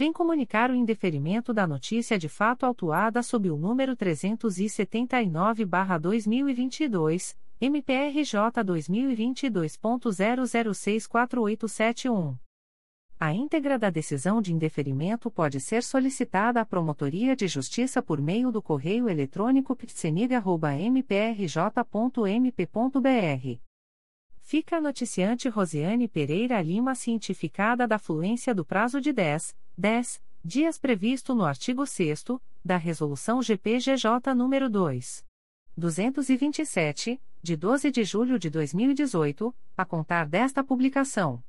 vem comunicar o indeferimento da notícia de fato autuada sob o número 379-2022, MPRJ 2022.00648771. A íntegra da decisão de indeferimento pode ser solicitada à Promotoria de Justiça por meio do correio eletrônico psenig.mprj.mp.br. Fica a noticiante Rosiane Pereira Lima cientificada da fluência do prazo de 10, 10 dias previsto no artigo 6 da Resolução GPGJ nº 2. 227, de 12 de julho de 2018, a contar desta publicação.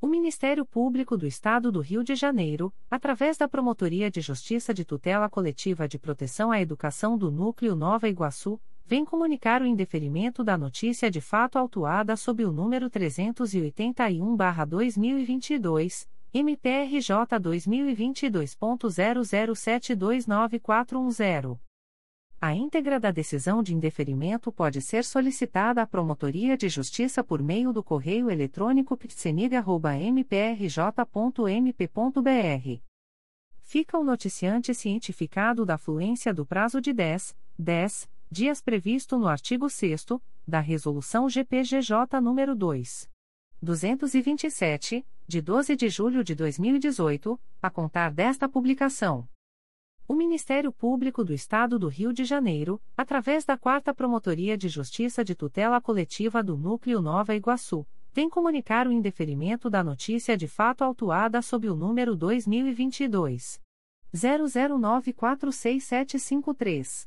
O Ministério Público do Estado do Rio de Janeiro, através da Promotoria de Justiça de Tutela Coletiva de Proteção à Educação do Núcleo Nova Iguaçu, vem comunicar o indeferimento da notícia de fato autuada sob o número 381-2022 MPRJ 2022.00729410. A íntegra da decisão de indeferimento pode ser solicitada à Promotoria de Justiça por meio do correio eletrônico psenig.mprj.mp.br. Fica o noticiante cientificado da fluência do prazo de 10, 10 dias previsto no artigo 6 da Resolução GPGJ nº 2. 227, de 12 de julho de 2018, a contar desta publicação. O Ministério Público do Estado do Rio de Janeiro, através da 4 Promotoria de Justiça de Tutela Coletiva do Núcleo Nova Iguaçu, vem comunicar o indeferimento da notícia de fato autuada sob o número 2022 00946753.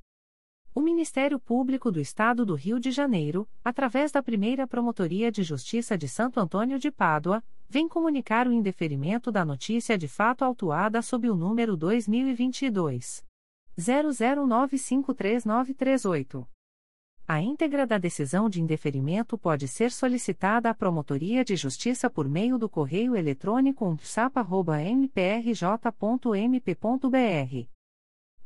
O Ministério Público do Estado do Rio de Janeiro, através da primeira Promotoria de Justiça de Santo Antônio de Pádua, vem comunicar o indeferimento da notícia de fato autuada sob o número 2022. 00953938. A íntegra da decisão de indeferimento pode ser solicitada à Promotoria de Justiça por meio do correio eletrônico umpsap.mprj.mp.br.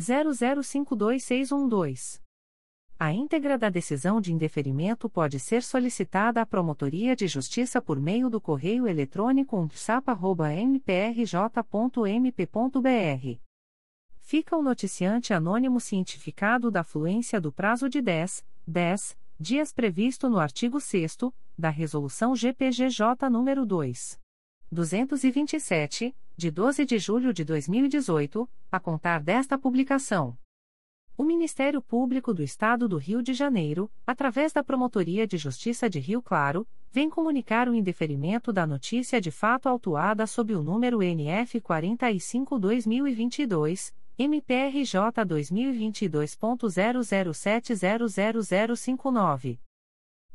00526112. A íntegra da decisão de indeferimento pode ser solicitada à Promotoria de Justiça por meio do correio eletrônico umpsap.mprj.mp.br fica o noticiante anônimo cientificado da fluência do prazo de 10, 10 dias previsto no artigo 6 da Resolução GPGJ nº 2. 227, de 12 de julho de 2018, a contar desta publicação. O Ministério Público do Estado do Rio de Janeiro, através da Promotoria de Justiça de Rio Claro, vem comunicar o indeferimento da notícia de fato autuada sob o número NF 45-2022 MPRJ 2022.00700059.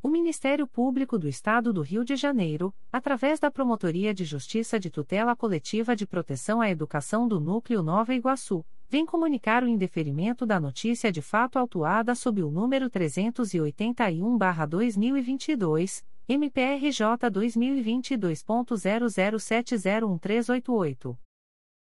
O Ministério Público do Estado do Rio de Janeiro, através da Promotoria de Justiça de Tutela Coletiva de Proteção à Educação do Núcleo Nova Iguaçu, vem comunicar o indeferimento da notícia de fato autuada sob o número 381-2022, MPRJ 2022.00701388.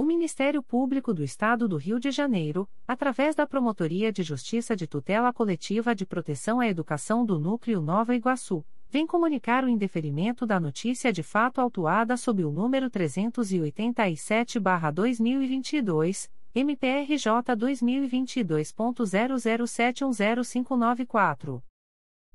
O Ministério Público do Estado do Rio de Janeiro, através da Promotoria de Justiça de Tutela Coletiva de Proteção à Educação do Núcleo Nova Iguaçu, vem comunicar o indeferimento da notícia de fato autuada sob o número 387-2022, MPRJ 2022.00710594.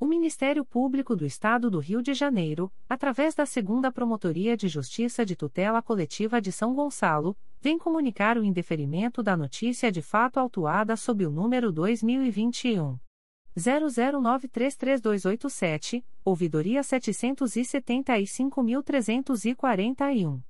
O Ministério Público do Estado do Rio de Janeiro, através da Segunda Promotoria de Justiça de Tutela Coletiva de São Gonçalo, vem comunicar o indeferimento da notícia de fato autuada sob o número 2021 00933287, ouvidoria 775341.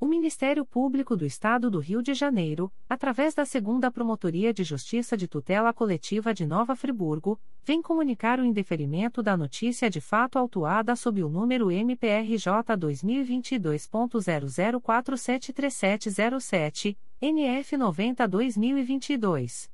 O Ministério Público do Estado do Rio de Janeiro, através da Segunda Promotoria de Justiça de Tutela Coletiva de Nova Friburgo, vem comunicar o indeferimento da notícia de fato autuada sob o número MPRJ 2022.00473707, NF 90-2022.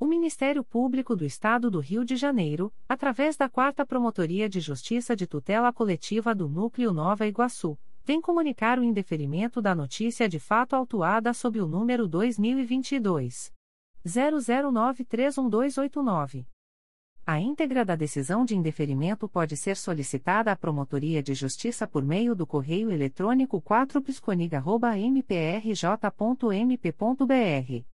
O Ministério Público do Estado do Rio de Janeiro, através da Quarta Promotoria de Justiça de Tutela Coletiva do Núcleo Nova Iguaçu, vem comunicar o indeferimento da notícia de fato autuada sob o número 2022 00931289. A íntegra da decisão de indeferimento pode ser solicitada à Promotoria de Justiça por meio do correio eletrônico 4pisconiga.mprj.mp.br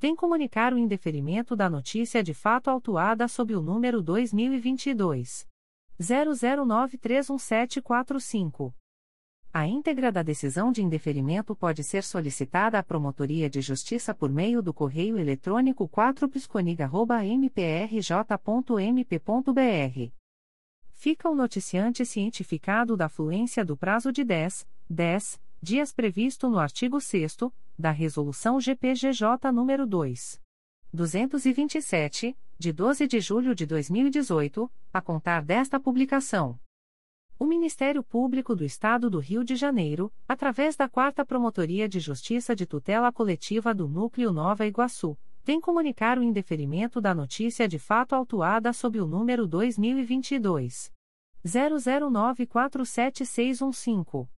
vem comunicar o indeferimento da notícia de fato autuada sob o número 2022 00931745. A íntegra da decisão de indeferimento pode ser solicitada à Promotoria de Justiça por meio do correio eletrônico 4pisconiga.mprj.mp.br. Fica o noticiante cientificado da fluência do prazo de 10, 10 dias previsto no artigo 6 da Resolução GPGJ nº 2. 227, de 12 de julho de 2018, a contar desta publicação. O Ministério Público do Estado do Rio de Janeiro, através da 4 Promotoria de Justiça de Tutela Coletiva do Núcleo Nova Iguaçu, vem comunicar o indeferimento da notícia de fato autuada sob o número 2022 00947615.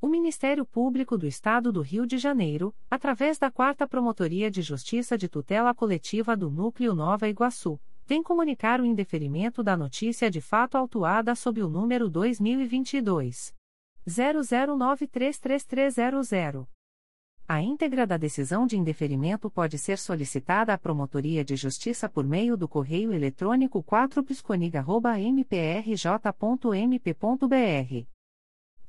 O Ministério Público do Estado do Rio de Janeiro, através da Quarta Promotoria de Justiça de Tutela Coletiva do Núcleo Nova Iguaçu, vem comunicar o indeferimento da notícia de fato autuada sob o número 2022 00933300. A íntegra da decisão de indeferimento pode ser solicitada à Promotoria de Justiça por meio do correio eletrônico 4pisconiga.mprj.mp.br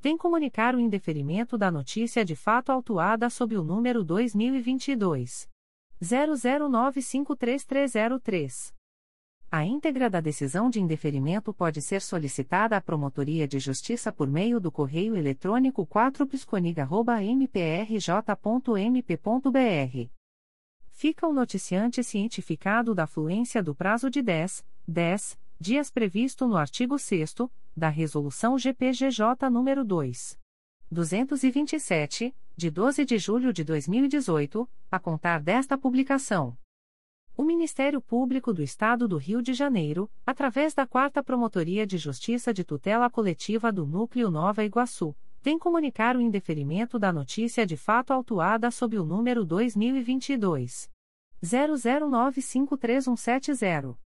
vem comunicar o indeferimento da notícia de fato autuada sob o número 2022 00953303. A íntegra da decisão de indeferimento pode ser solicitada à Promotoria de Justiça por meio do correio eletrônico 4pisconiga.mprj.mp.br. Fica o noticiante cientificado da fluência do prazo de 10, 10 dias previsto no artigo 6 da Resolução GPGJ nº 2. 227, de 12 de julho de 2018, a contar desta publicação. O Ministério Público do Estado do Rio de Janeiro, através da 4 Promotoria de Justiça de Tutela Coletiva do Núcleo Nova Iguaçu, vem comunicar o indeferimento da notícia de fato autuada sob o número 2022 00953170.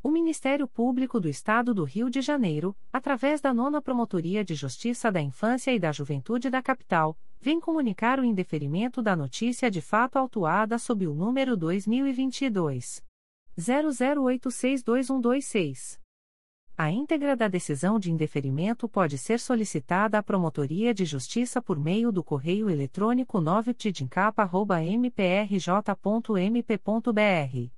O Ministério Público do Estado do Rio de Janeiro, através da Nona Promotoria de Justiça da Infância e da Juventude da Capital, vem comunicar o indeferimento da notícia de fato autuada sob o número 2022 00862126. A íntegra da decisão de indeferimento pode ser solicitada à Promotoria de Justiça por meio do correio eletrônico 9pdincapa.mprj.mp.br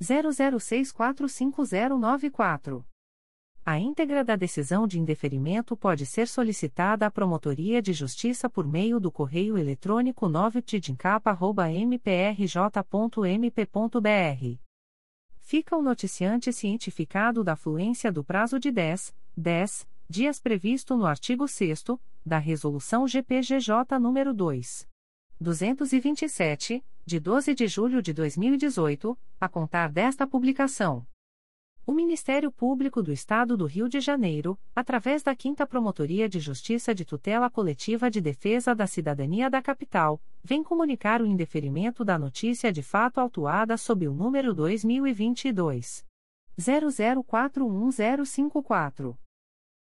00645094. A íntegra da decisão de indeferimento pode ser solicitada à Promotoria de Justiça por meio do correio eletrônico 9pdincapa.mprj.mp.br. Fica o noticiante cientificado da fluência do prazo de 10, 10 dias previsto no artigo 6 da Resolução GPGJ nº 2. 227, de 12 de julho de 2018, a contar desta publicação. O Ministério Público do Estado do Rio de Janeiro, através da 5 Promotoria de Justiça de Tutela Coletiva de Defesa da Cidadania da Capital, vem comunicar o indeferimento da notícia de fato autuada sob o número 2022 00411054.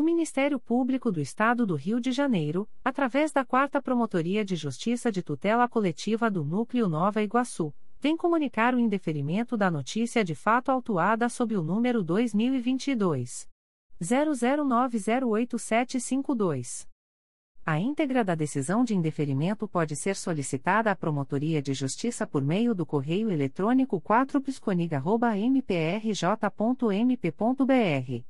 O Ministério Público do Estado do Rio de Janeiro, através da 4 Promotoria de Justiça de Tutela Coletiva do Núcleo Nova Iguaçu, vem comunicar o indeferimento da notícia de fato autuada sob o número 2022 00908752. A íntegra da decisão de indeferimento pode ser solicitada à Promotoria de Justiça por meio do correio eletrônico 4pisconiga.mprj.mp.br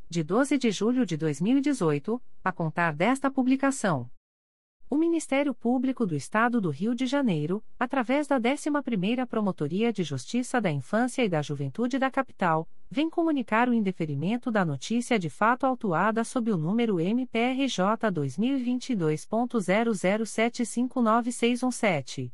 de 12 de julho de 2018, a contar desta publicação. O Ministério Público do Estado do Rio de Janeiro, através da 11ª Promotoria de Justiça da Infância e da Juventude da Capital, vem comunicar o indeferimento da notícia de fato autuada sob o número MPRJ 2022.00759617.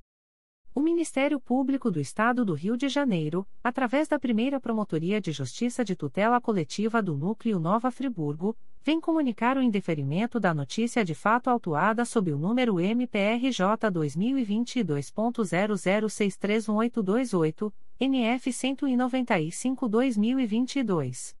O Ministério Público do Estado do Rio de Janeiro, através da primeira Promotoria de Justiça de Tutela Coletiva do Núcleo Nova Friburgo, vem comunicar o indeferimento da notícia de fato autuada sob o número MPRJ 2022.00631828, NF 195-2022.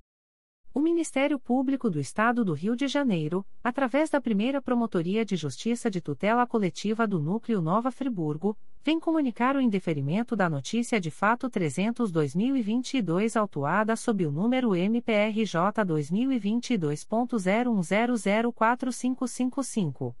O Ministério Público do Estado do Rio de Janeiro, através da primeira Promotoria de Justiça de Tutela Coletiva do Núcleo Nova Friburgo, vem comunicar o indeferimento da notícia de fato 300-2022 autuada sob o número MPRJ 2022.01004555.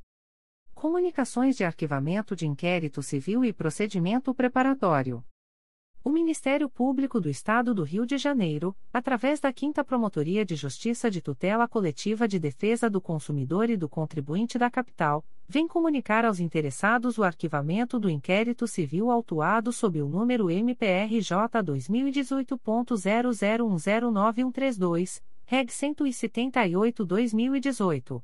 Comunicações de Arquivamento de Inquérito Civil e Procedimento Preparatório. O Ministério Público do Estado do Rio de Janeiro, através da 5 Promotoria de Justiça de Tutela Coletiva de Defesa do Consumidor e do Contribuinte da Capital, vem comunicar aos interessados o arquivamento do inquérito civil autuado sob o número MPRJ 2018.00109132, Reg 178-2018.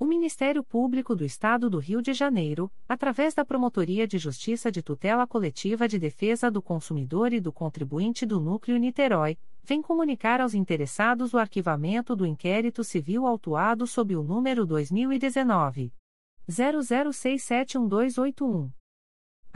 O Ministério Público do Estado do Rio de Janeiro, através da Promotoria de Justiça de Tutela Coletiva de Defesa do Consumidor e do Contribuinte do Núcleo Niterói, vem comunicar aos interessados o arquivamento do inquérito civil autuado sob o número 2019 00671281.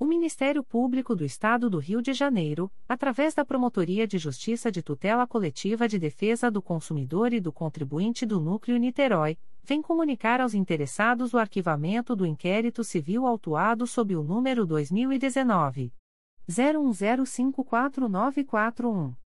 O Ministério Público do Estado do Rio de Janeiro, através da Promotoria de Justiça de Tutela Coletiva de Defesa do Consumidor e do Contribuinte do Núcleo Niterói, vem comunicar aos interessados o arquivamento do inquérito civil autuado sob o número 2019 01054941.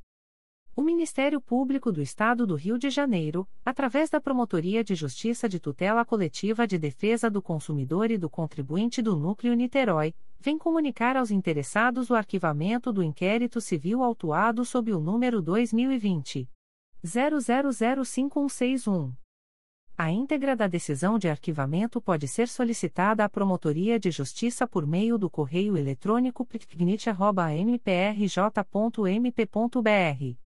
O Ministério Público do Estado do Rio de Janeiro, através da Promotoria de Justiça de Tutela Coletiva de Defesa do Consumidor e do Contribuinte do Núcleo Niterói, vem comunicar aos interessados o arquivamento do inquérito civil autuado sob o número 2020 000561. A íntegra da decisão de arquivamento pode ser solicitada à Promotoria de Justiça por meio do correio eletrônico ptgnit.mprj.mp.br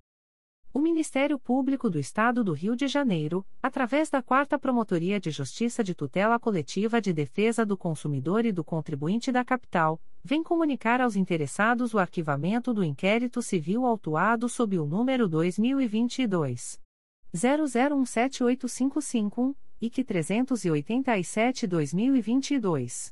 O Ministério Público do Estado do Rio de Janeiro, através da 4 Promotoria de Justiça de Tutela Coletiva de Defesa do Consumidor e do Contribuinte da Capital, vem comunicar aos interessados o arquivamento do inquérito civil autuado sob o número 2022 00178551 e que 387-2022.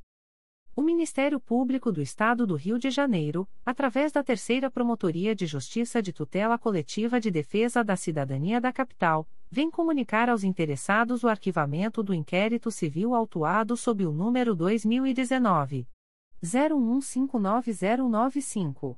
O Ministério Público do Estado do Rio de Janeiro, através da Terceira Promotoria de Justiça de Tutela Coletiva de Defesa da Cidadania da Capital, vem comunicar aos interessados o arquivamento do inquérito civil autuado sob o número 2019 01159095.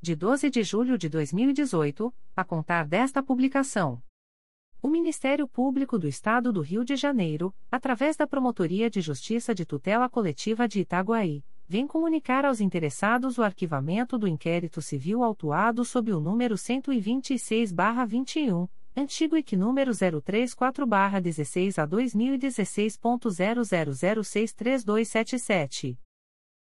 de 12 de julho de 2018, a contar desta publicação. O Ministério Público do Estado do Rio de Janeiro, através da Promotoria de Justiça de Tutela Coletiva de Itaguaí, vem comunicar aos interessados o arquivamento do inquérito civil autuado sob o número 126-21, antigo IC número 034-16 a 2016.00063277.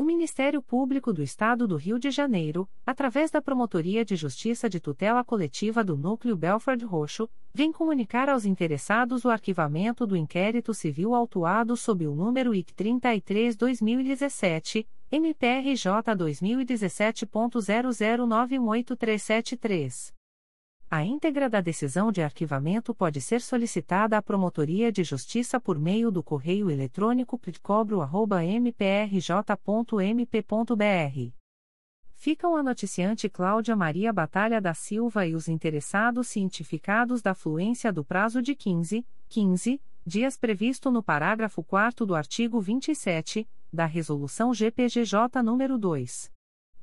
O Ministério Público do Estado do Rio de Janeiro, através da Promotoria de Justiça de Tutela Coletiva do Núcleo Belford Roxo, vem comunicar aos interessados o arquivamento do inquérito civil autuado sob o número IC 33-2017, MPRJ 2017.00918373. A íntegra da decisão de arquivamento pode ser solicitada à Promotoria de Justiça por meio do correio eletrônico pitcobro.mprj.mp.br. Ficam a noticiante Cláudia Maria Batalha da Silva e os interessados cientificados da fluência do prazo de 15, 15 dias previsto no parágrafo 4 do artigo 27 da Resolução GPGJ nº 2.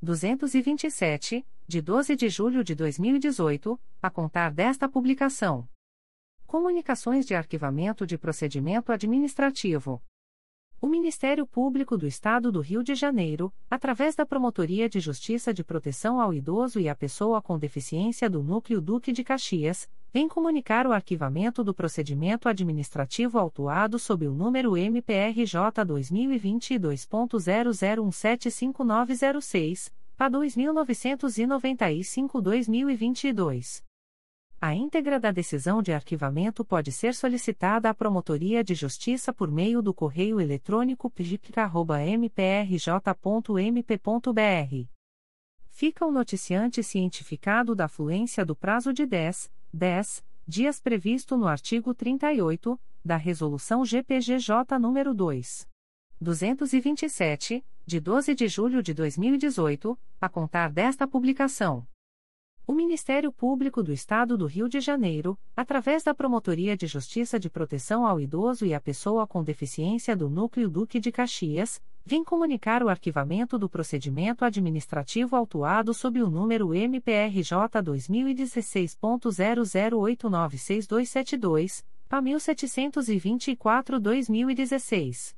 227, de 12 de julho de 2018, a contar desta publicação. Comunicações de arquivamento de procedimento administrativo. O Ministério Público do Estado do Rio de Janeiro, através da Promotoria de Justiça de Proteção ao Idoso e à Pessoa com Deficiência do Núcleo Duque de Caxias, vem comunicar o arquivamento do procedimento administrativo autuado sob o número MPRJ 2022.00175906, PA 2995-2022. A íntegra da decisão de arquivamento pode ser solicitada à Promotoria de Justiça por meio do correio eletrônico pgic.mprj.mp.br. Fica o noticiante cientificado da fluência do prazo de 10, 10 dias previsto no artigo 38 da Resolução GPGJ nº 2. 227, de 12 de julho de 2018, a contar desta publicação. O Ministério Público do Estado do Rio de Janeiro, através da Promotoria de Justiça de Proteção ao Idoso e à Pessoa com Deficiência do Núcleo Duque de Caxias, vem comunicar o arquivamento do procedimento administrativo autuado sob o número MPRJ 2016.00896272, PA 1724-2016.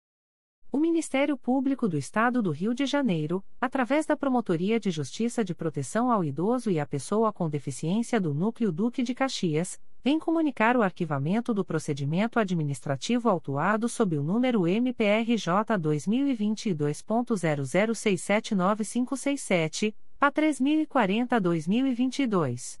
O Ministério Público do Estado do Rio de Janeiro, através da Promotoria de Justiça de Proteção ao Idoso e à Pessoa com Deficiência do Núcleo Duque de Caxias, vem comunicar o arquivamento do procedimento administrativo autuado sob o número MPRJ 2022.00679567, PA 3040-2022.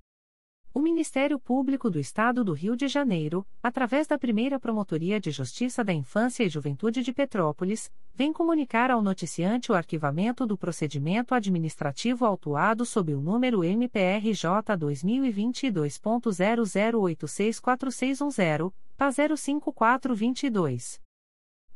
O Ministério Público do Estado do Rio de Janeiro, através da primeira Promotoria de Justiça da Infância e Juventude de Petrópolis, vem comunicar ao noticiante o arquivamento do procedimento administrativo autuado sob o número MPRJ 2022.00864610, PA 05422.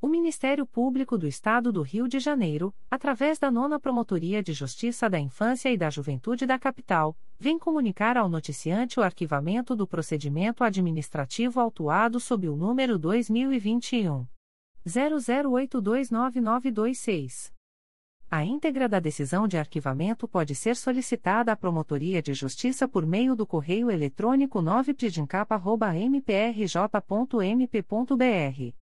O Ministério Público do Estado do Rio de Janeiro, através da Nona Promotoria de Justiça da Infância e da Juventude da Capital, vem comunicar ao noticiante o arquivamento do procedimento administrativo autuado sob o número 2021 00829926. A íntegra da decisão de arquivamento pode ser solicitada à Promotoria de Justiça por meio do correio eletrônico 9pdincapa.mprj.mp.br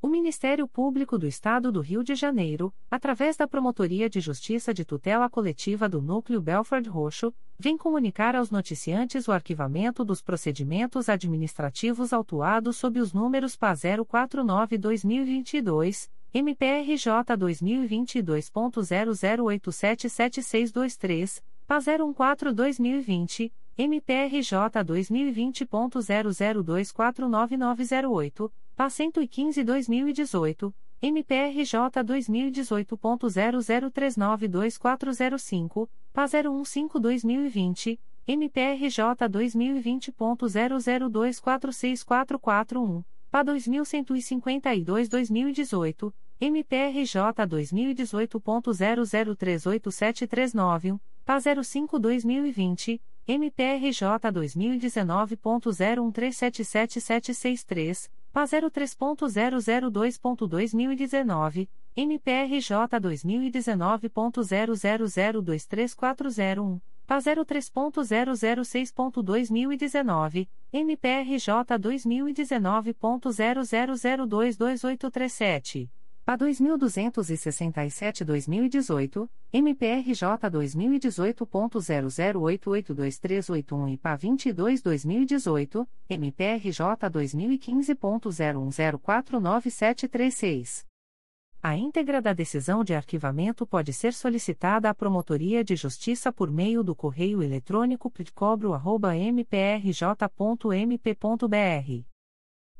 O Ministério Público do Estado do Rio de Janeiro, através da Promotoria de Justiça de Tutela Coletiva do Núcleo Belford Roxo, vem comunicar aos noticiantes o arquivamento dos procedimentos administrativos autuados sob os números PA 049-2022, MPRJ 2022.00877623, PA 014-2020, MPRJ 2020.00249908, PA 115-2018, MPRJ 2018.00392405, PA 015-2020, MPRJ 2020.00246441, PA 2152-2018, MPRJ 2018.00387391, PA 05-2020, MPRJ 2019.01377763, PA 03.002.2019, MPRJ 2019.00023401, PA 03.006.2019, MPRJ 2019.00022837. PA 2267-2018, MPRJ 2018.00882381 e PA 22-2018, MPRJ 2015.01049736. A íntegra da decisão de arquivamento pode ser solicitada à Promotoria de Justiça por meio do correio eletrônico pitcobro.mprj.mp.br